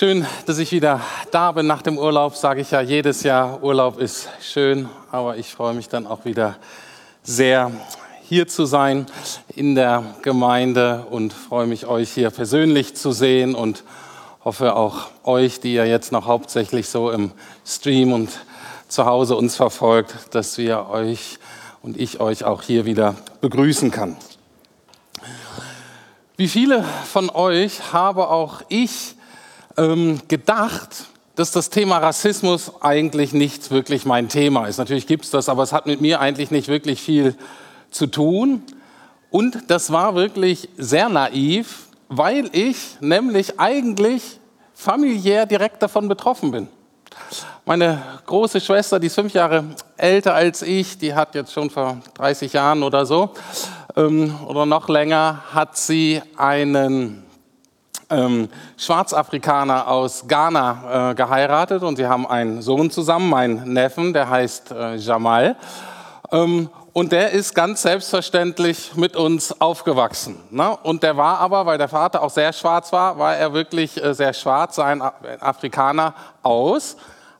Schön, dass ich wieder da bin nach dem Urlaub, sage ich ja jedes Jahr. Urlaub ist schön, aber ich freue mich dann auch wieder sehr, hier zu sein in der Gemeinde und freue mich, euch hier persönlich zu sehen und hoffe auch euch, die ihr jetzt noch hauptsächlich so im Stream und zu Hause uns verfolgt, dass wir euch und ich euch auch hier wieder begrüßen kann. Wie viele von euch habe auch ich ähm, gedacht, dass das Thema Rassismus eigentlich nicht wirklich mein Thema ist. Natürlich gibt es das, aber es hat mit mir eigentlich nicht wirklich viel zu tun. Und das war wirklich sehr naiv, weil ich nämlich eigentlich familiär direkt davon betroffen bin. Meine große Schwester, die ist fünf Jahre älter als ich, die hat jetzt schon vor 30 Jahren oder so ähm, oder noch länger, hat sie einen ähm, Schwarzafrikaner aus Ghana äh, geheiratet und sie haben einen Sohn zusammen, meinen Neffen, der heißt äh, Jamal. Ähm, und der ist ganz selbstverständlich mit uns aufgewachsen. Ne? Und der war aber, weil der Vater auch sehr schwarz war, war er wirklich äh, sehr schwarz, sah ein Afrikaner aus.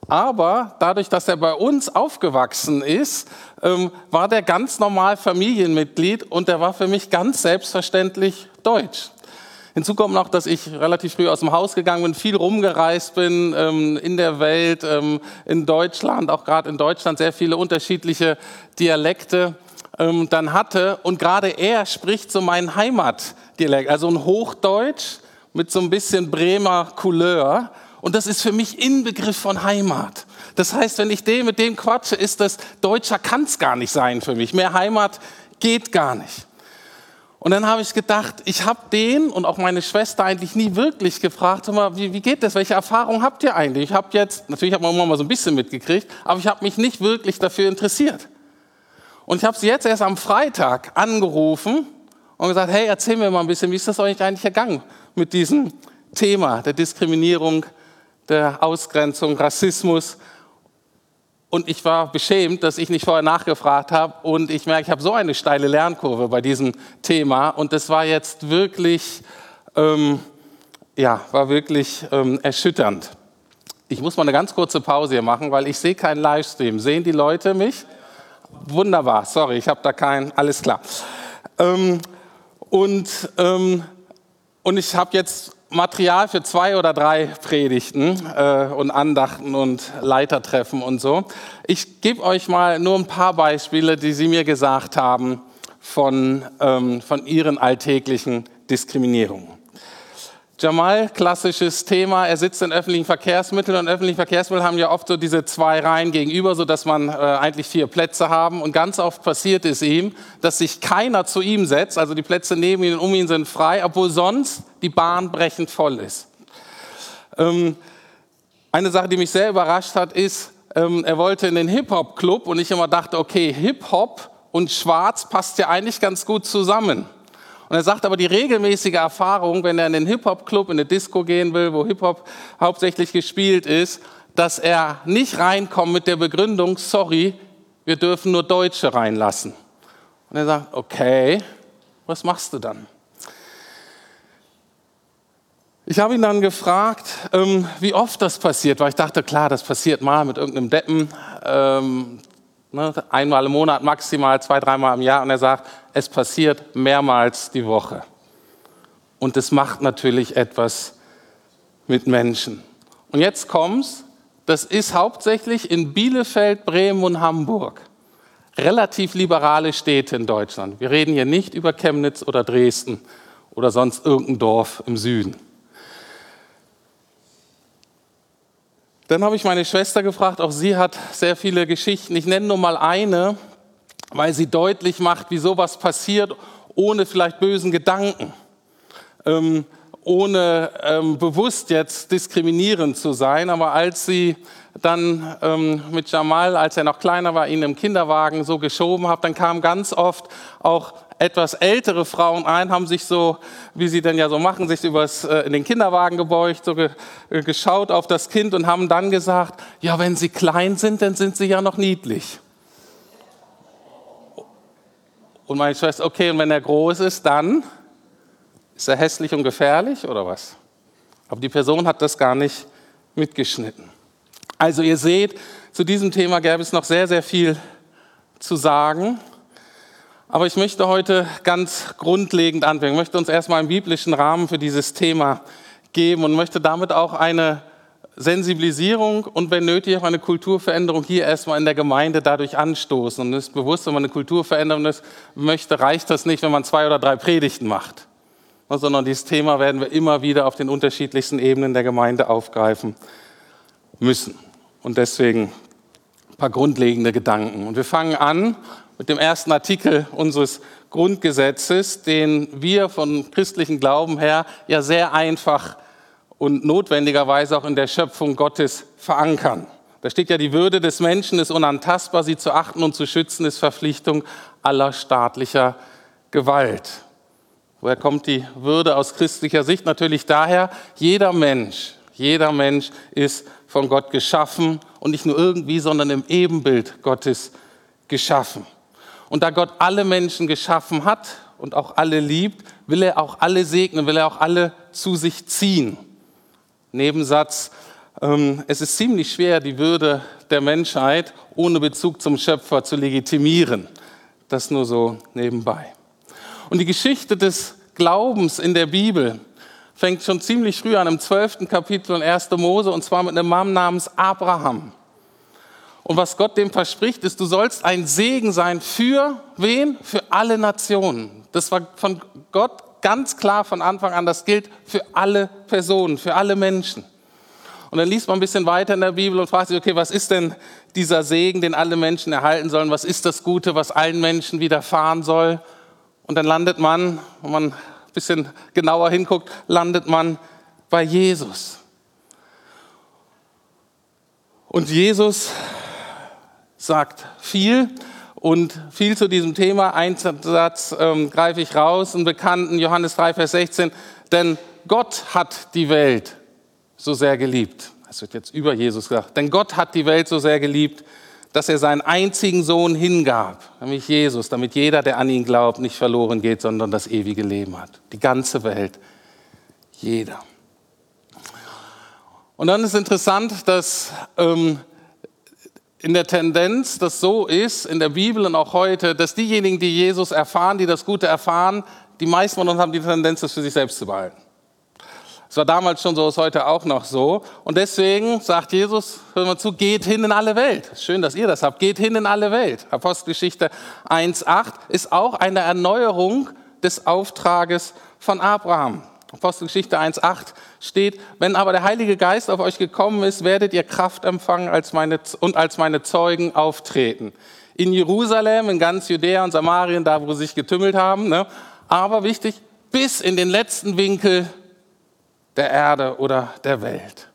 Aber dadurch, dass er bei uns aufgewachsen ist, ähm, war der ganz normal Familienmitglied und der war für mich ganz selbstverständlich deutsch. Hinzu kommt noch, dass ich relativ früh aus dem Haus gegangen bin, viel rumgereist bin ähm, in der Welt, ähm, in Deutschland, auch gerade in Deutschland sehr viele unterschiedliche Dialekte ähm, dann hatte. Und gerade er spricht so meinen Heimatdialekt, also ein Hochdeutsch mit so ein bisschen Bremer Couleur. Und das ist für mich Inbegriff von Heimat. Das heißt, wenn ich dem mit dem quatsche, ist das Deutscher kann es gar nicht sein für mich. Mehr Heimat geht gar nicht. Und dann habe ich gedacht, ich habe den und auch meine Schwester eigentlich nie wirklich gefragt, mal, wie, wie geht das, welche Erfahrung habt ihr eigentlich? Ich habe jetzt, natürlich hat man immer mal so ein bisschen mitgekriegt, aber ich habe mich nicht wirklich dafür interessiert. Und ich habe sie jetzt erst am Freitag angerufen und gesagt, hey, erzähl mir mal ein bisschen, wie ist das euch eigentlich ergangen mit diesem Thema der Diskriminierung, der Ausgrenzung, Rassismus und ich war beschämt, dass ich nicht vorher nachgefragt habe. Und ich merke, ich habe so eine steile Lernkurve bei diesem Thema. Und das war jetzt wirklich, ähm, ja, war wirklich ähm, erschütternd. Ich muss mal eine ganz kurze Pause hier machen, weil ich sehe keinen Livestream. Sehen die Leute mich? Wunderbar, sorry, ich habe da keinen, alles klar. Ähm, und, ähm, und ich habe jetzt Material für zwei oder drei Predigten äh, und Andachten und Leitertreffen und so. Ich gebe euch mal nur ein paar Beispiele, die Sie mir gesagt haben von, ähm, von Ihren alltäglichen Diskriminierungen. Jamal, klassisches Thema, er sitzt in öffentlichen Verkehrsmitteln und öffentliche Verkehrsmittel haben ja oft so diese zwei Reihen gegenüber, sodass man äh, eigentlich vier Plätze haben. Und ganz oft passiert es ihm, dass sich keiner zu ihm setzt, also die Plätze neben ihm und um ihn sind frei, obwohl sonst die Bahn brechend voll ist. Ähm, eine Sache, die mich sehr überrascht hat, ist, ähm, er wollte in den Hip-Hop-Club und ich immer dachte, okay, Hip-Hop und Schwarz passt ja eigentlich ganz gut zusammen. Und er sagt aber, die regelmäßige Erfahrung, wenn er in den Hip-Hop-Club, in eine Disco gehen will, wo Hip-Hop hauptsächlich gespielt ist, dass er nicht reinkommt mit der Begründung, sorry, wir dürfen nur Deutsche reinlassen. Und er sagt, okay, was machst du dann? Ich habe ihn dann gefragt, ähm, wie oft das passiert, weil ich dachte, klar, das passiert mal mit irgendeinem Deppen, ähm, Ne, einmal im Monat maximal, zwei, dreimal im Jahr. Und er sagt, es passiert mehrmals die Woche. Und es macht natürlich etwas mit Menschen. Und jetzt kommt's, das ist hauptsächlich in Bielefeld, Bremen und Hamburg. Relativ liberale Städte in Deutschland. Wir reden hier nicht über Chemnitz oder Dresden oder sonst irgendein Dorf im Süden. Dann habe ich meine Schwester gefragt, auch sie hat sehr viele Geschichten. Ich nenne nur mal eine, weil sie deutlich macht, wie sowas passiert, ohne vielleicht bösen Gedanken, ähm, ohne ähm, bewusst jetzt diskriminierend zu sein. Aber als sie dann ähm, mit Jamal, als er noch kleiner war, ihn im Kinderwagen so geschoben hat, dann kam ganz oft auch etwas ältere Frauen ein, haben sich so, wie sie denn ja so machen, sich übers, äh, in den Kinderwagen gebeugt, so ge, äh, geschaut auf das Kind und haben dann gesagt, ja, wenn sie klein sind, dann sind sie ja noch niedlich. Und meine Schwester, okay, und wenn er groß ist, dann ist er hässlich und gefährlich oder was? Aber die Person hat das gar nicht mitgeschnitten. Also ihr seht, zu diesem Thema gäbe es noch sehr, sehr viel zu sagen. Aber ich möchte heute ganz grundlegend anfangen. Ich möchte uns erstmal einen biblischen Rahmen für dieses Thema geben und möchte damit auch eine Sensibilisierung und wenn nötig auch eine Kulturveränderung hier erstmal in der Gemeinde dadurch anstoßen. Und es ist bewusst, wenn man eine Kulturveränderung möchte, reicht das nicht, wenn man zwei oder drei Predigten macht, sondern dieses Thema werden wir immer wieder auf den unterschiedlichsten Ebenen der Gemeinde aufgreifen müssen. Und deswegen ein paar grundlegende Gedanken. Und wir fangen an mit dem ersten Artikel unseres Grundgesetzes, den wir von christlichen Glauben her ja sehr einfach und notwendigerweise auch in der Schöpfung Gottes verankern. Da steht ja, die Würde des Menschen ist unantastbar, sie zu achten und zu schützen ist Verpflichtung aller staatlicher Gewalt. Woher kommt die Würde aus christlicher Sicht? Natürlich daher, jeder Mensch, jeder Mensch ist von Gott geschaffen und nicht nur irgendwie, sondern im Ebenbild Gottes geschaffen. Und da Gott alle Menschen geschaffen hat und auch alle liebt, will er auch alle segnen, will er auch alle zu sich ziehen. Nebensatz, ähm, es ist ziemlich schwer, die Würde der Menschheit ohne Bezug zum Schöpfer zu legitimieren. Das nur so nebenbei. Und die Geschichte des Glaubens in der Bibel fängt schon ziemlich früh an, im 12. Kapitel in 1. Mose, und zwar mit einem Mann namens Abraham. Und was Gott dem verspricht, ist, du sollst ein Segen sein für wen? Für alle Nationen. Das war von Gott ganz klar von Anfang an, das gilt für alle Personen, für alle Menschen. Und dann liest man ein bisschen weiter in der Bibel und fragt sich, okay, was ist denn dieser Segen, den alle Menschen erhalten sollen? Was ist das Gute, was allen Menschen widerfahren soll? Und dann landet man, wenn man ein bisschen genauer hinguckt, landet man bei Jesus. Und Jesus sagt viel und viel zu diesem Thema. Ein Satz ähm, greife ich raus, einen bekannten Johannes 3, Vers 16. Denn Gott hat die Welt so sehr geliebt. Das wird jetzt über Jesus gesagt. Denn Gott hat die Welt so sehr geliebt, dass er seinen einzigen Sohn hingab, nämlich Jesus, damit jeder, der an ihn glaubt, nicht verloren geht, sondern das ewige Leben hat. Die ganze Welt. Jeder. Und dann ist interessant, dass ähm, in der Tendenz das so ist, in der Bibel und auch heute, dass diejenigen, die Jesus erfahren, die das Gute erfahren, die meisten von uns haben die Tendenz, das für sich selbst zu behalten. Es war damals schon so, ist heute auch noch so. Und deswegen sagt Jesus, hör mal zu, geht hin in alle Welt. Schön, dass ihr das habt. Geht hin in alle Welt. Apostelgeschichte 1.8 ist auch eine Erneuerung des Auftrages von Abraham. Apostelgeschichte 1.8 steht, wenn aber der Heilige Geist auf euch gekommen ist, werdet ihr Kraft empfangen als meine, und als meine Zeugen auftreten. In Jerusalem, in ganz Judäa und Samarien, da wo sie sich getümmelt haben, ne? aber wichtig, bis in den letzten Winkel der Erde oder der Welt.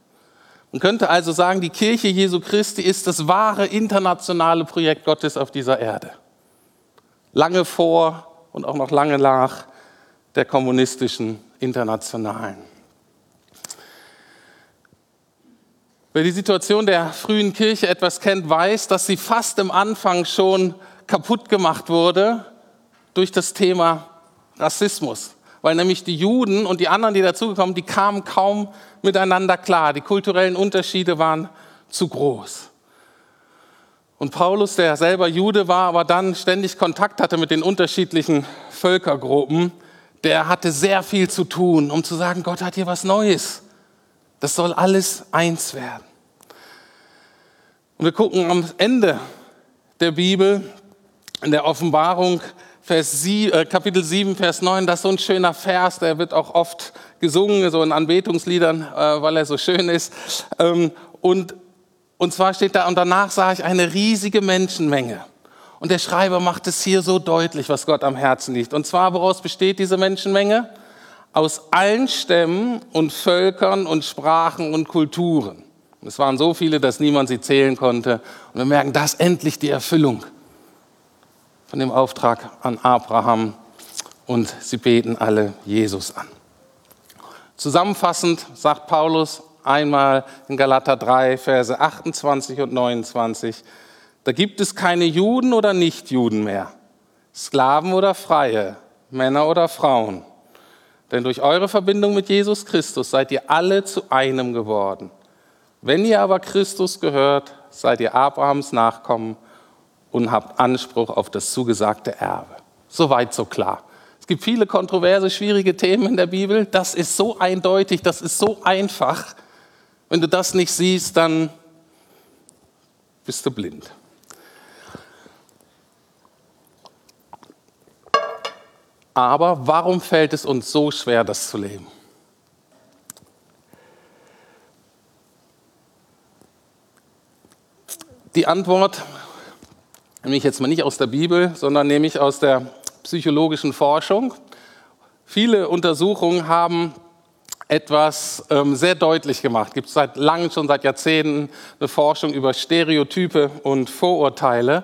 Man könnte also sagen, die Kirche Jesu Christi ist das wahre internationale Projekt Gottes auf dieser Erde. Lange vor und auch noch lange nach der kommunistischen Internationalen. Wer die Situation der frühen Kirche etwas kennt, weiß, dass sie fast im Anfang schon kaputt gemacht wurde durch das Thema Rassismus. Weil nämlich die Juden und die anderen, die dazugekommen, die kamen kaum miteinander klar. Die kulturellen Unterschiede waren zu groß. Und Paulus, der selber Jude war, aber dann ständig Kontakt hatte mit den unterschiedlichen Völkergruppen, der hatte sehr viel zu tun, um zu sagen, Gott hat hier was Neues. Das soll alles eins werden. Und wir gucken am Ende der Bibel, in der Offenbarung, Vers 7, äh, Kapitel 7, Vers 9, das ist so ein schöner Vers, der wird auch oft gesungen, so in Anbetungsliedern, äh, weil er so schön ist. Ähm, und, und zwar steht da, und danach sah ich eine riesige Menschenmenge und der Schreiber macht es hier so deutlich, was Gott am Herzen liegt. Und zwar, woraus besteht diese Menschenmenge? Aus allen Stämmen und Völkern und Sprachen und Kulturen. Es waren so viele, dass niemand sie zählen konnte. Und wir merken, das endlich die Erfüllung von dem Auftrag an Abraham. Und sie beten alle Jesus an. Zusammenfassend sagt Paulus einmal in Galater 3, Verse 28 und 29, da gibt es keine Juden oder Nichtjuden mehr, Sklaven oder Freie, Männer oder Frauen. Denn durch eure Verbindung mit Jesus Christus seid ihr alle zu einem geworden. Wenn ihr aber Christus gehört, seid ihr Abrahams Nachkommen und habt Anspruch auf das zugesagte Erbe. Soweit so klar. Es gibt viele kontroverse, schwierige Themen in der Bibel. Das ist so eindeutig, das ist so einfach. Wenn du das nicht siehst, dann bist du blind. Aber warum fällt es uns so schwer, das zu leben? Die Antwort nehme ich jetzt mal nicht aus der Bibel, sondern nehme ich aus der psychologischen Forschung. Viele Untersuchungen haben etwas ähm, sehr deutlich gemacht. Es gibt seit langem, schon seit Jahrzehnten, eine Forschung über Stereotype und Vorurteile.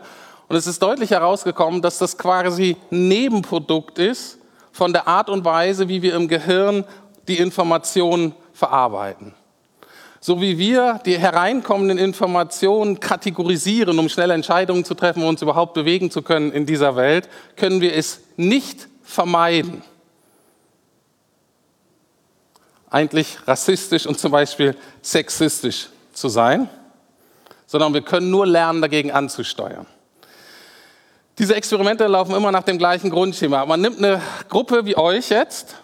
Und es ist deutlich herausgekommen, dass das quasi Nebenprodukt ist von der Art und Weise, wie wir im Gehirn die Informationen verarbeiten. So wie wir die hereinkommenden Informationen kategorisieren, um schnelle Entscheidungen zu treffen und uns überhaupt bewegen zu können in dieser Welt, können wir es nicht vermeiden, eigentlich rassistisch und zum Beispiel sexistisch zu sein, sondern wir können nur lernen, dagegen anzusteuern. Diese Experimente laufen immer nach dem gleichen Grundschema. Man nimmt eine Gruppe wie euch jetzt,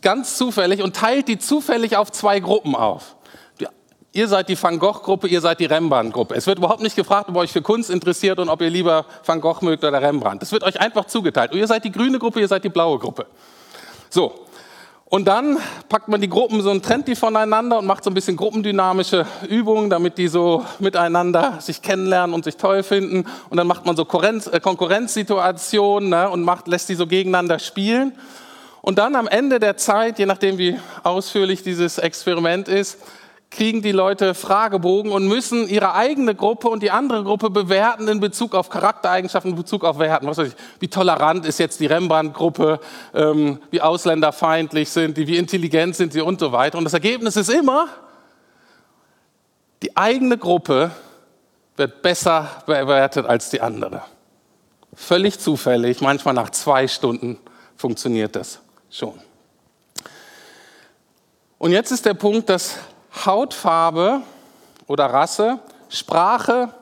ganz zufällig, und teilt die zufällig auf zwei Gruppen auf. Ihr seid die Van Gogh-Gruppe, ihr seid die Rembrandt-Gruppe. Es wird überhaupt nicht gefragt, ob ihr euch für Kunst interessiert und ob ihr lieber Van Gogh mögt oder Rembrandt. Das wird euch einfach zugeteilt. Und ihr seid die grüne Gruppe, ihr seid die blaue Gruppe. So, und dann packt man die Gruppen so und trennt die voneinander und macht so ein bisschen gruppendynamische Übungen, damit die so miteinander sich kennenlernen und sich toll finden. Und dann macht man so äh, Konkurrenzsituationen ne, und macht, lässt die so gegeneinander spielen. Und dann am Ende der Zeit, je nachdem wie ausführlich dieses Experiment ist, kriegen die Leute Fragebogen und müssen ihre eigene Gruppe und die andere Gruppe bewerten in Bezug auf Charaktereigenschaften, in Bezug auf Werten. Was weiß ich, wie tolerant ist jetzt die Rembrandt-Gruppe, ähm, wie ausländerfeindlich sind die, wie intelligent sind sie und so weiter. Und das Ergebnis ist immer, die eigene Gruppe wird besser bewertet als die andere. Völlig zufällig, manchmal nach zwei Stunden funktioniert das schon. Und jetzt ist der Punkt, dass Hautfarbe oder Rasse, Sprache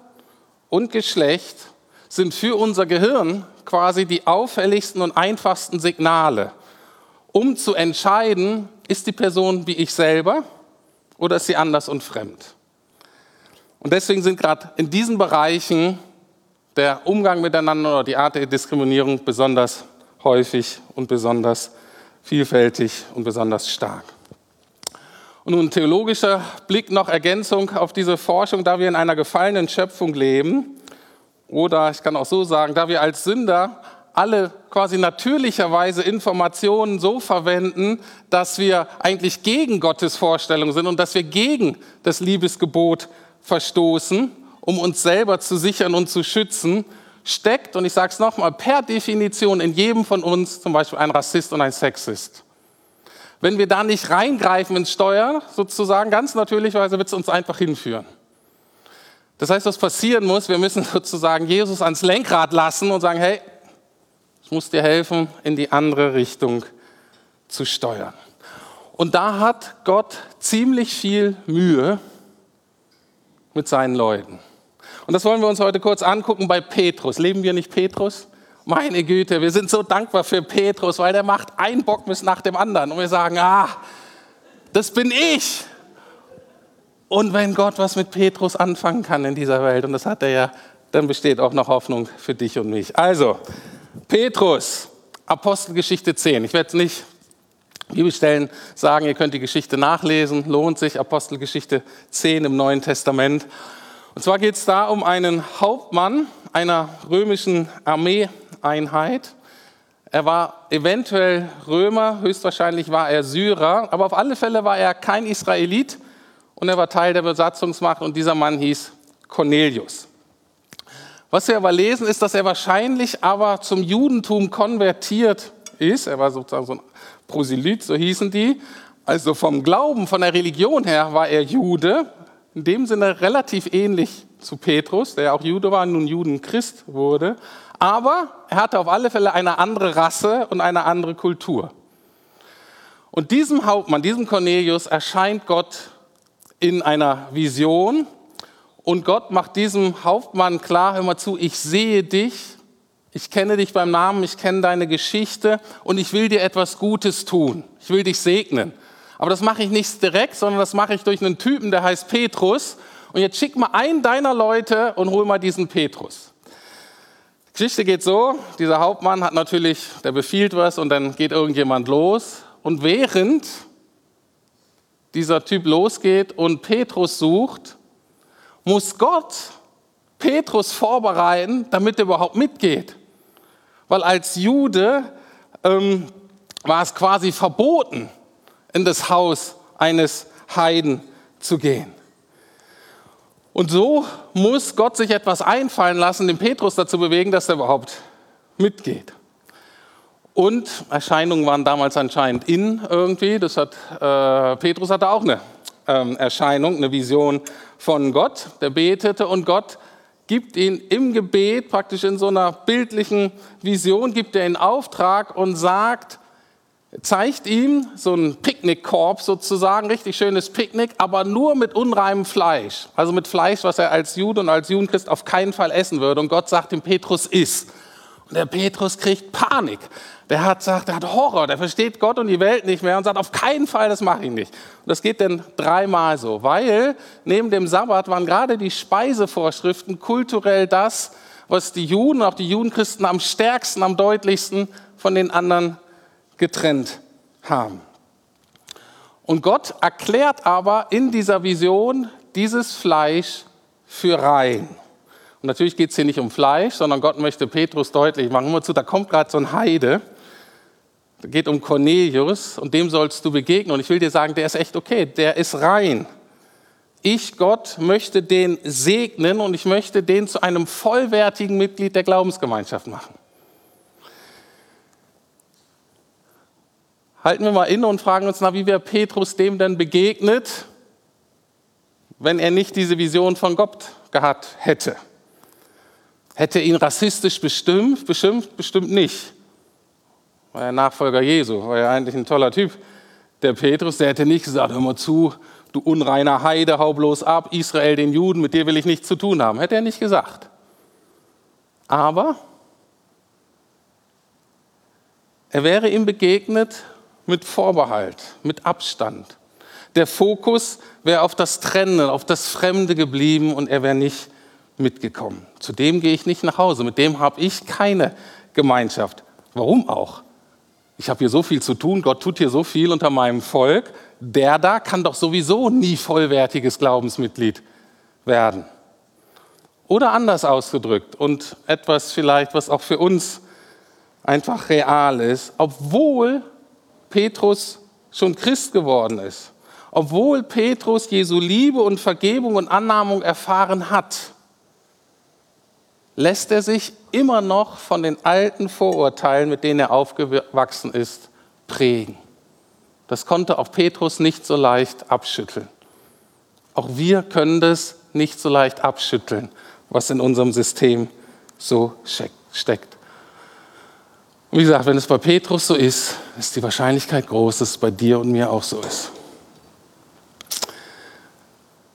und Geschlecht sind für unser Gehirn quasi die auffälligsten und einfachsten Signale, um zu entscheiden, ist die Person wie ich selber oder ist sie anders und fremd. Und deswegen sind gerade in diesen Bereichen der Umgang miteinander oder die Art der Diskriminierung besonders häufig und besonders vielfältig und besonders stark. Und nun theologischer Blick noch Ergänzung auf diese Forschung, da wir in einer gefallenen Schöpfung leben, oder ich kann auch so sagen, da wir als Sünder alle quasi natürlicherweise Informationen so verwenden, dass wir eigentlich gegen Gottes Vorstellung sind und dass wir gegen das Liebesgebot verstoßen, um uns selber zu sichern und zu schützen, steckt, und ich sage es nochmal, per Definition in jedem von uns zum Beispiel ein Rassist und ein Sexist. Wenn wir da nicht reingreifen ins Steuer, sozusagen, ganz natürlicherweise wird es uns einfach hinführen. Das heißt, was passieren muss, wir müssen sozusagen Jesus ans Lenkrad lassen und sagen, hey, ich muss dir helfen, in die andere Richtung zu steuern. Und da hat Gott ziemlich viel Mühe mit seinen Leuten. Und das wollen wir uns heute kurz angucken bei Petrus. Leben wir nicht Petrus? Meine Güte, wir sind so dankbar für Petrus, weil der macht ein Bockmist nach dem anderen. Und wir sagen, ah, das bin ich. Und wenn Gott was mit Petrus anfangen kann in dieser Welt, und das hat er ja, dann besteht auch noch Hoffnung für dich und mich. Also, Petrus, Apostelgeschichte 10. Ich werde es nicht Bibelstellen sagen, ihr könnt die Geschichte nachlesen, lohnt sich, Apostelgeschichte 10 im Neuen Testament. Und zwar geht es da um einen Hauptmann einer römischen Armee, Einheit. Er war eventuell Römer, höchstwahrscheinlich war er Syrer, aber auf alle Fälle war er kein Israelit und er war Teil der Besatzungsmacht und dieser Mann hieß Cornelius. Was wir aber lesen, ist, dass er wahrscheinlich aber zum Judentum konvertiert ist. Er war sozusagen so ein Proselyt, so hießen die. Also vom Glauben, von der Religion her war er Jude, in dem Sinne relativ ähnlich zu Petrus, der auch Jude war und nun Judenchrist wurde. Aber er hatte auf alle Fälle eine andere Rasse und eine andere Kultur. Und diesem Hauptmann, diesem Cornelius, erscheint Gott in einer Vision und Gott macht diesem Hauptmann klar, hör mal zu, ich sehe dich, ich kenne dich beim Namen, ich kenne deine Geschichte und ich will dir etwas Gutes tun. Ich will dich segnen. Aber das mache ich nicht direkt, sondern das mache ich durch einen Typen, der heißt Petrus. Und jetzt schick mal einen deiner Leute und hol mal diesen Petrus. Die Geschichte geht so, dieser Hauptmann hat natürlich, der befiehlt was und dann geht irgendjemand los. Und während dieser Typ losgeht und Petrus sucht, muss Gott Petrus vorbereiten, damit er überhaupt mitgeht. Weil als Jude ähm, war es quasi verboten, in das Haus eines Heiden zu gehen. Und so muss Gott sich etwas einfallen lassen, den Petrus dazu bewegen, dass er überhaupt mitgeht. Und Erscheinungen waren damals anscheinend in irgendwie. Das hat, äh, Petrus hatte auch eine ähm, Erscheinung, eine Vision von Gott. Der betete und Gott gibt ihn im Gebet, praktisch in so einer bildlichen Vision, gibt er in Auftrag und sagt, zeigt ihm so ein Picknickkorb sozusagen, richtig schönes Picknick, aber nur mit unreinem Fleisch. Also mit Fleisch, was er als Jude und als Judenchrist auf keinen Fall essen würde. Und Gott sagt dem Petrus, iss. Und der Petrus kriegt Panik. Der hat sagt, der hat Horror, der versteht Gott und die Welt nicht mehr und sagt, auf keinen Fall, das mache ich nicht. Und das geht dann dreimal so, weil neben dem Sabbat waren gerade die Speisevorschriften kulturell das, was die Juden, auch die Judenchristen am stärksten, am deutlichsten von den anderen getrennt haben. Und Gott erklärt aber in dieser Vision dieses Fleisch für rein. Und natürlich geht es hier nicht um Fleisch, sondern Gott möchte Petrus deutlich machen. Hör zu, da kommt gerade so ein Heide, da geht um Cornelius und dem sollst du begegnen. Und ich will dir sagen, der ist echt okay, der ist rein. Ich, Gott, möchte den segnen und ich möchte den zu einem vollwertigen Mitglied der Glaubensgemeinschaft machen. Halten wir mal inne und fragen uns nach, wie wäre Petrus dem denn begegnet, wenn er nicht diese Vision von Gott gehabt hätte. Hätte ihn rassistisch bestimmt? Bestimmt, bestimmt nicht. War er Nachfolger Jesu, war ja eigentlich ein toller Typ. Der Petrus, der hätte nicht gesagt, hör mal zu, du unreiner Heide, hau bloß ab, Israel den Juden, mit dir will ich nichts zu tun haben. Hätte er nicht gesagt. Aber er wäre ihm begegnet mit Vorbehalt, mit Abstand. Der Fokus wäre auf das Trennen, auf das Fremde geblieben und er wäre nicht mitgekommen. Zu dem gehe ich nicht nach Hause, mit dem habe ich keine Gemeinschaft. Warum auch? Ich habe hier so viel zu tun, Gott tut hier so viel unter meinem Volk. Der da kann doch sowieso nie vollwertiges Glaubensmitglied werden. Oder anders ausgedrückt und etwas vielleicht, was auch für uns einfach real ist, obwohl Petrus schon Christ geworden ist, obwohl Petrus Jesu Liebe und Vergebung und Annahmung erfahren hat, lässt er sich immer noch von den alten Vorurteilen, mit denen er aufgewachsen ist, prägen. Das konnte auch Petrus nicht so leicht abschütteln. Auch wir können das nicht so leicht abschütteln, was in unserem System so steckt. Und wie gesagt, wenn es bei Petrus so ist, ist die Wahrscheinlichkeit groß, dass es bei dir und mir auch so ist.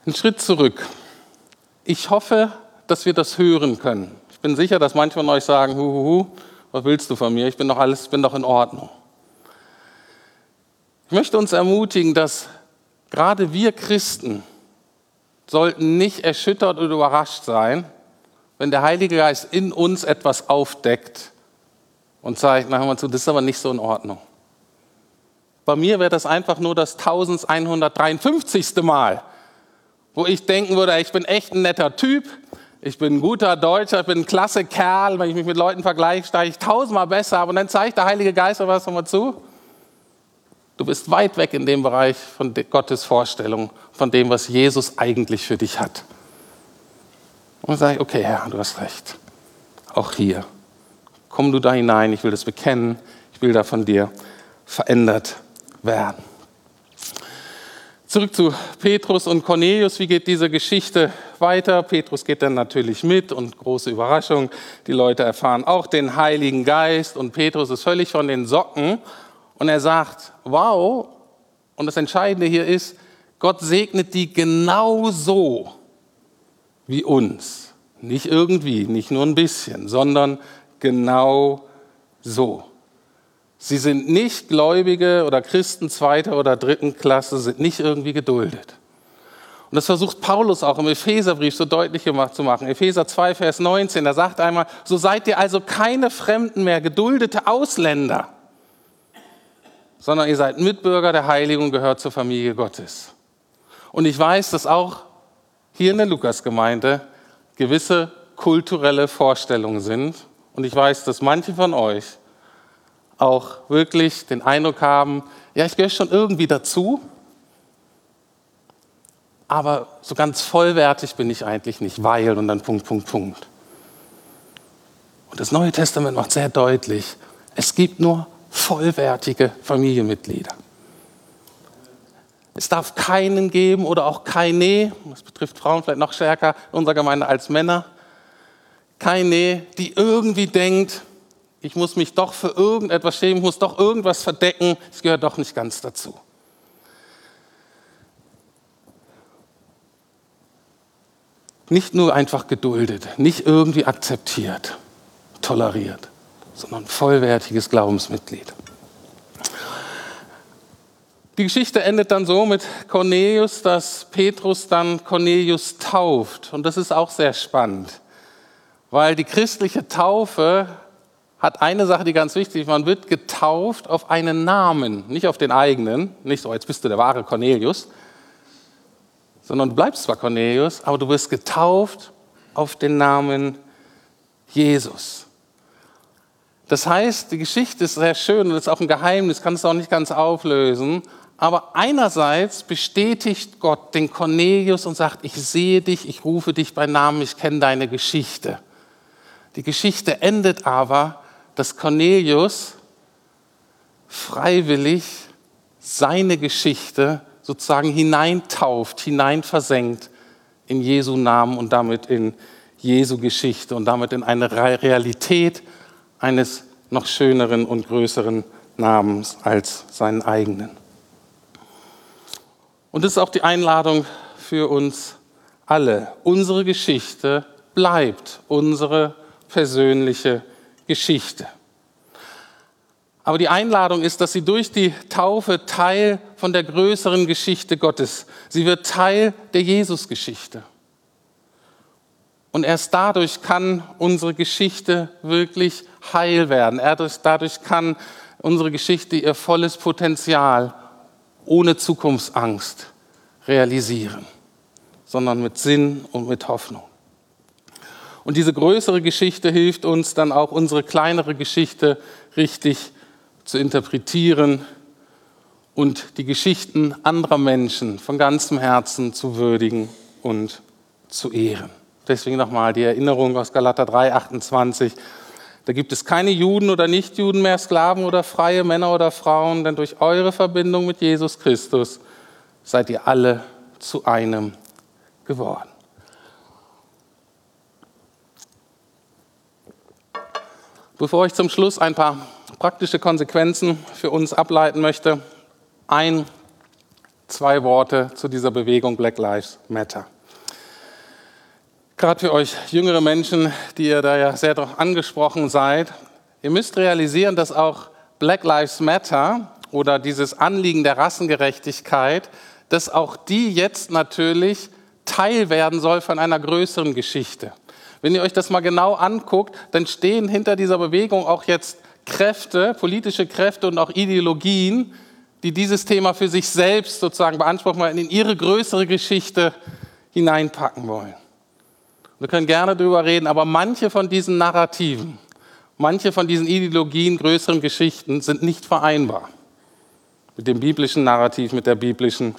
Ein Schritt zurück. Ich hoffe, dass wir das hören können. Ich bin sicher, dass manche von euch sagen, huhuhu, was willst du von mir? Ich bin doch alles, bin doch in Ordnung. Ich möchte uns ermutigen, dass gerade wir Christen sollten nicht erschüttert oder überrascht sein, wenn der Heilige Geist in uns etwas aufdeckt, und zeigt, na hör mal zu, das ist aber nicht so in Ordnung. Bei mir wäre das einfach nur das 1153. Mal, wo ich denken würde, ich bin echt ein netter Typ, ich bin ein guter Deutscher, ich bin ein klasse Kerl, wenn ich mich mit Leuten vergleiche, steige ich tausendmal besser, aber dann zeigt der Heilige Geist was nochmal zu. Du bist weit weg in dem Bereich von Gottes Vorstellung, von dem, was Jesus eigentlich für dich hat. Und sage ich, okay, Herr, du hast recht. Auch hier komm du da hinein, ich will das bekennen, ich will da von dir verändert werden. Zurück zu Petrus und Cornelius. Wie geht diese Geschichte weiter? Petrus geht dann natürlich mit und große Überraschung. Die Leute erfahren auch den Heiligen Geist und Petrus ist völlig von den Socken Und er sagt, wow, und das Entscheidende hier ist, Gott segnet die genauso wie uns. Nicht irgendwie, nicht nur ein bisschen, sondern genau so. Sie sind nicht Gläubige oder Christen zweiter oder dritten Klasse, sind nicht irgendwie geduldet. Und das versucht Paulus auch im Epheserbrief so deutlich zu machen. Epheser 2, Vers 19, da sagt einmal, so seid ihr also keine Fremden mehr, geduldete Ausländer, sondern ihr seid Mitbürger der Heiligen und gehört zur Familie Gottes. Und ich weiß, dass auch hier in der Lukasgemeinde gewisse kulturelle Vorstellungen sind. Und ich weiß, dass manche von euch auch wirklich den Eindruck haben, ja, ich gehöre schon irgendwie dazu, aber so ganz vollwertig bin ich eigentlich nicht, weil und dann Punkt, Punkt, Punkt. Und das Neue Testament macht sehr deutlich, es gibt nur vollwertige Familienmitglieder. Es darf keinen geben oder auch keine, das betrifft Frauen vielleicht noch stärker in unserer Gemeinde als Männer, keine, die irgendwie denkt, ich muss mich doch für irgendetwas schämen, ich muss doch irgendwas verdecken, es gehört doch nicht ganz dazu. Nicht nur einfach geduldet, nicht irgendwie akzeptiert, toleriert, sondern vollwertiges Glaubensmitglied. Die Geschichte endet dann so mit Cornelius, dass Petrus dann Cornelius tauft. Und das ist auch sehr spannend, weil die christliche Taufe hat eine Sache, die ganz wichtig ist. Man wird getauft auf einen Namen, nicht auf den eigenen. Nicht so, jetzt bist du der wahre Cornelius, sondern du bleibst zwar Cornelius, aber du wirst getauft auf den Namen Jesus. Das heißt, die Geschichte ist sehr schön und ist auch ein Geheimnis, kann es auch nicht ganz auflösen. Aber einerseits bestätigt Gott den Cornelius und sagt, ich sehe dich, ich rufe dich bei Namen, ich kenne deine Geschichte. Die Geschichte endet aber, dass Cornelius freiwillig seine Geschichte sozusagen hineintauft, hineinversenkt in Jesu Namen und damit in Jesu Geschichte und damit in eine Realität eines noch schöneren und größeren Namens als seinen eigenen. Und das ist auch die Einladung für uns alle. Unsere Geschichte bleibt unsere persönliche Geschichte. Aber die Einladung ist, dass sie durch die Taufe Teil von der größeren Geschichte Gottes. Sie wird Teil der Jesusgeschichte. Und erst dadurch kann unsere Geschichte wirklich heil werden. Erst dadurch kann unsere Geschichte ihr volles Potenzial ohne Zukunftsangst realisieren, sondern mit Sinn und mit Hoffnung. Und diese größere Geschichte hilft uns dann auch, unsere kleinere Geschichte richtig zu interpretieren und die Geschichten anderer Menschen von ganzem Herzen zu würdigen und zu ehren. Deswegen nochmal die Erinnerung aus Galater 3, 28. Da gibt es keine Juden oder Nichtjuden mehr, Sklaven oder freie Männer oder Frauen, denn durch eure Verbindung mit Jesus Christus seid ihr alle zu einem geworden. Bevor ich zum Schluss ein paar praktische Konsequenzen für uns ableiten möchte, ein, zwei Worte zu dieser Bewegung Black Lives Matter. Gerade für euch jüngere Menschen, die ihr da ja sehr darauf angesprochen seid, ihr müsst realisieren, dass auch Black Lives Matter oder dieses Anliegen der Rassengerechtigkeit, dass auch die jetzt natürlich Teil werden soll von einer größeren Geschichte. Wenn ihr euch das mal genau anguckt, dann stehen hinter dieser Bewegung auch jetzt Kräfte, politische Kräfte und auch Ideologien, die dieses Thema für sich selbst sozusagen beanspruchen wollen, in ihre größere Geschichte hineinpacken wollen. Wir können gerne darüber reden, aber manche von diesen Narrativen, manche von diesen Ideologien, größeren Geschichten sind nicht vereinbar mit dem biblischen Narrativ, mit der biblischen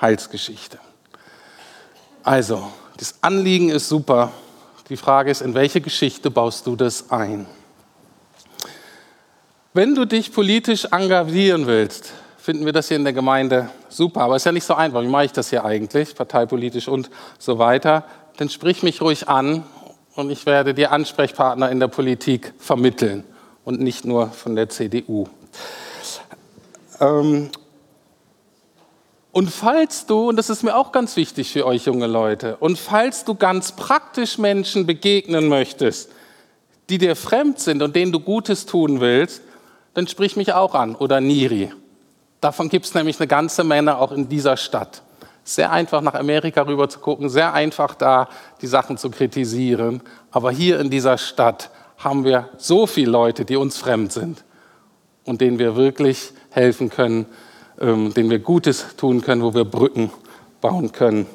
Heilsgeschichte. Also, das Anliegen ist super. Die Frage ist, in welche Geschichte baust du das ein? Wenn du dich politisch engagieren willst, finden wir das hier in der Gemeinde super, aber es ist ja nicht so einfach. Wie mache ich das hier eigentlich, parteipolitisch und so weiter? Dann sprich mich ruhig an und ich werde dir Ansprechpartner in der Politik vermitteln und nicht nur von der CDU. Ähm, und falls du, und das ist mir auch ganz wichtig für euch junge Leute, und falls du ganz praktisch Menschen begegnen möchtest, die dir fremd sind und denen du Gutes tun willst, dann sprich mich auch an oder Niri. Davon gibt es nämlich eine ganze Menge auch in dieser Stadt. Sehr einfach nach Amerika rüber zu gucken, sehr einfach da die Sachen zu kritisieren. Aber hier in dieser Stadt haben wir so viele Leute, die uns fremd sind und denen wir wirklich helfen können, ähm, denen wir Gutes tun können, wo wir Brücken bauen können.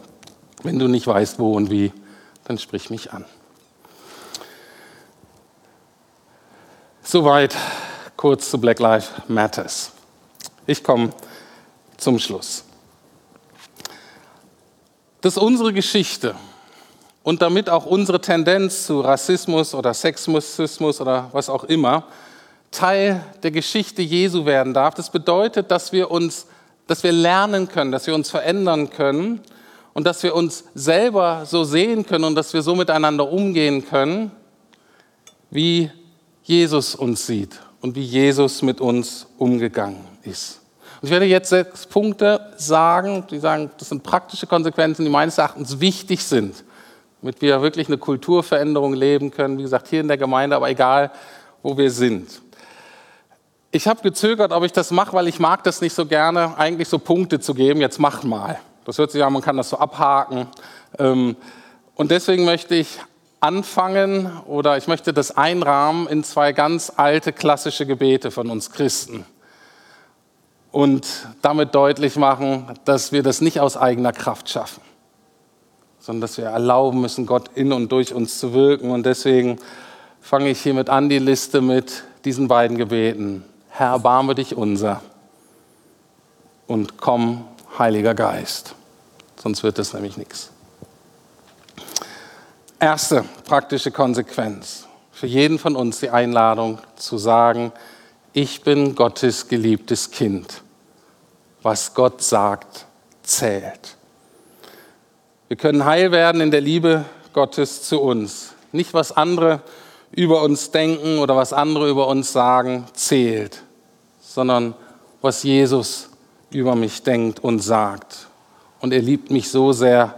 Wenn du nicht weißt, wo und wie, dann sprich mich an. Soweit kurz zu Black Lives Matters. Ich komme zum Schluss. Dass unsere Geschichte und damit auch unsere Tendenz zu Rassismus oder Sexismus oder was auch immer Teil der Geschichte Jesu werden darf, das bedeutet, dass wir uns, dass wir lernen können, dass wir uns verändern können und dass wir uns selber so sehen können und dass wir so miteinander umgehen können, wie Jesus uns sieht und wie Jesus mit uns umgegangen ist. Und ich werde jetzt sechs Punkte sagen, die sagen, das sind praktische Konsequenzen, die meines Erachtens wichtig sind, damit wir wirklich eine Kulturveränderung leben können. Wie gesagt, hier in der Gemeinde, aber egal, wo wir sind. Ich habe gezögert, ob ich das mache, weil ich mag das nicht so gerne, eigentlich so Punkte zu geben. Jetzt mach mal. Das hört sich an, man kann das so abhaken. Ähm, und deswegen möchte ich anfangen oder ich möchte das einrahmen in zwei ganz alte klassische Gebete von uns Christen und damit deutlich machen, dass wir das nicht aus eigener Kraft schaffen, sondern dass wir erlauben müssen, Gott in und durch uns zu wirken. Und deswegen fange ich hiermit an, die Liste mit diesen beiden Gebeten. Herr, erbarme dich unser und komm, Heiliger Geist. Sonst wird das nämlich nichts. Erste praktische Konsequenz. Für jeden von uns die Einladung zu sagen, ich bin Gottes geliebtes Kind. Was Gott sagt, zählt. Wir können heil werden in der Liebe Gottes zu uns. Nicht was andere über uns denken oder was andere über uns sagen, zählt, sondern was Jesus über mich denkt und sagt. Und er liebt mich so sehr,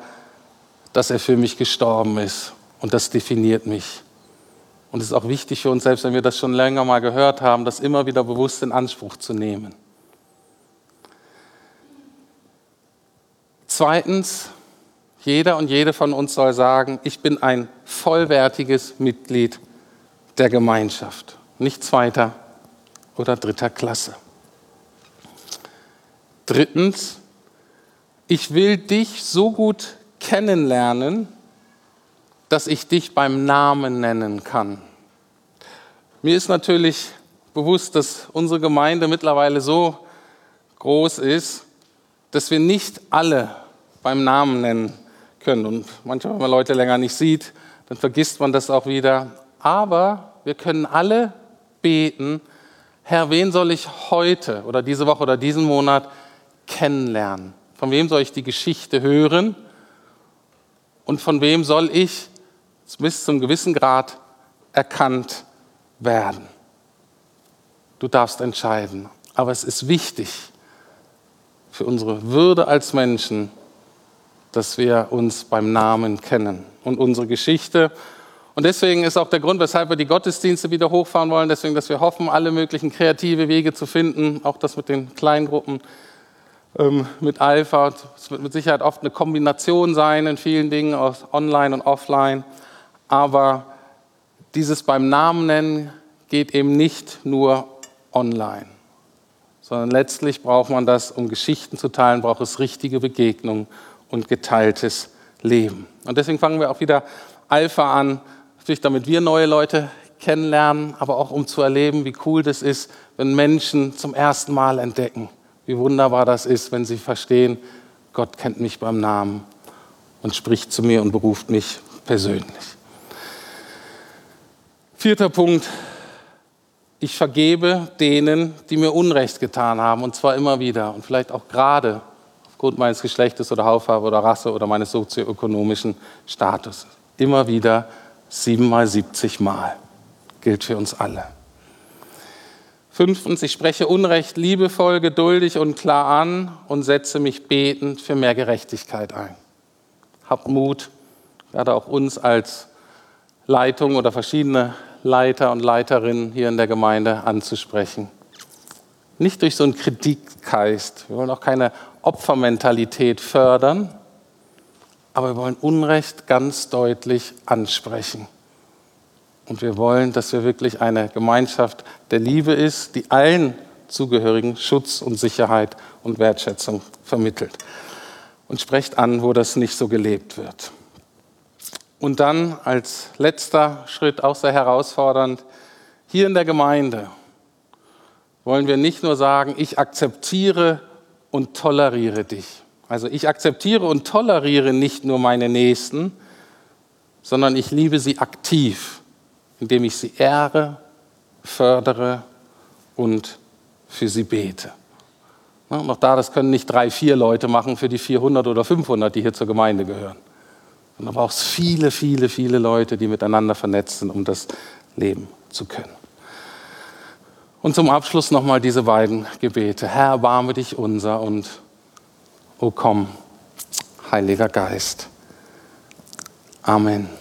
dass er für mich gestorben ist. Und das definiert mich. Und es ist auch wichtig für uns, selbst wenn wir das schon länger mal gehört haben, das immer wieder bewusst in Anspruch zu nehmen. Zweitens, jeder und jede von uns soll sagen, ich bin ein vollwertiges Mitglied der Gemeinschaft, nicht zweiter oder dritter Klasse. Drittens, ich will dich so gut kennenlernen, dass ich dich beim Namen nennen kann. Mir ist natürlich bewusst, dass unsere Gemeinde mittlerweile so groß ist, dass wir nicht alle beim Namen nennen können. Und manchmal, wenn man Leute länger nicht sieht, dann vergisst man das auch wieder. Aber wir können alle beten, Herr, wen soll ich heute oder diese Woche oder diesen Monat kennenlernen? Von wem soll ich die Geschichte hören? Und von wem soll ich bis zum gewissen Grad erkannt werden. Du darfst entscheiden. Aber es ist wichtig für unsere Würde als Menschen, dass wir uns beim Namen kennen und unsere Geschichte. Und deswegen ist auch der Grund, weshalb wir die Gottesdienste wieder hochfahren wollen, deswegen, dass wir hoffen, alle möglichen kreative Wege zu finden, auch das mit den Kleingruppen, ähm, mit Alpha. Es wird mit Sicherheit oft eine Kombination sein in vielen Dingen aus Online und Offline. Aber dieses beim Namen nennen geht eben nicht nur online, sondern letztlich braucht man das, um Geschichten zu teilen, braucht es richtige Begegnungen und geteiltes Leben. Und deswegen fangen wir auch wieder Alpha an, natürlich damit wir neue Leute kennenlernen, aber auch um zu erleben, wie cool das ist, wenn Menschen zum ersten Mal entdecken, wie wunderbar das ist, wenn sie verstehen, Gott kennt mich beim Namen und spricht zu mir und beruft mich persönlich. Vierter Punkt. Ich vergebe denen, die mir Unrecht getan haben, und zwar immer wieder und vielleicht auch gerade aufgrund meines Geschlechtes oder Hautfarbe oder Rasse oder meines sozioökonomischen Status. Immer wieder siebenmal, siebzig Mal. Gilt für uns alle. Fünftens, ich spreche Unrecht liebevoll, geduldig und klar an und setze mich betend für mehr Gerechtigkeit ein. Habt Mut, gerade auch uns als Leitung oder verschiedene Leiter und Leiterinnen hier in der Gemeinde anzusprechen. Nicht durch so einen Kritikgeist. Wir wollen auch keine Opfermentalität fördern, aber wir wollen Unrecht ganz deutlich ansprechen. Und wir wollen, dass wir wirklich eine Gemeinschaft der Liebe ist, die allen Zugehörigen Schutz und Sicherheit und Wertschätzung vermittelt. Und sprecht an, wo das nicht so gelebt wird. Und dann als letzter Schritt, auch sehr herausfordernd, hier in der Gemeinde wollen wir nicht nur sagen, ich akzeptiere und toleriere dich. Also ich akzeptiere und toleriere nicht nur meine Nächsten, sondern ich liebe sie aktiv, indem ich sie ehre, fördere und für sie bete. Und auch da, das können nicht drei, vier Leute machen für die 400 oder 500, die hier zur Gemeinde gehören. Da braucht es viele, viele, viele Leute, die miteinander vernetzt sind, um das leben zu können. Und zum Abschluss nochmal diese beiden Gebete. Herr, erbarme dich unser und O komm, Heiliger Geist. Amen.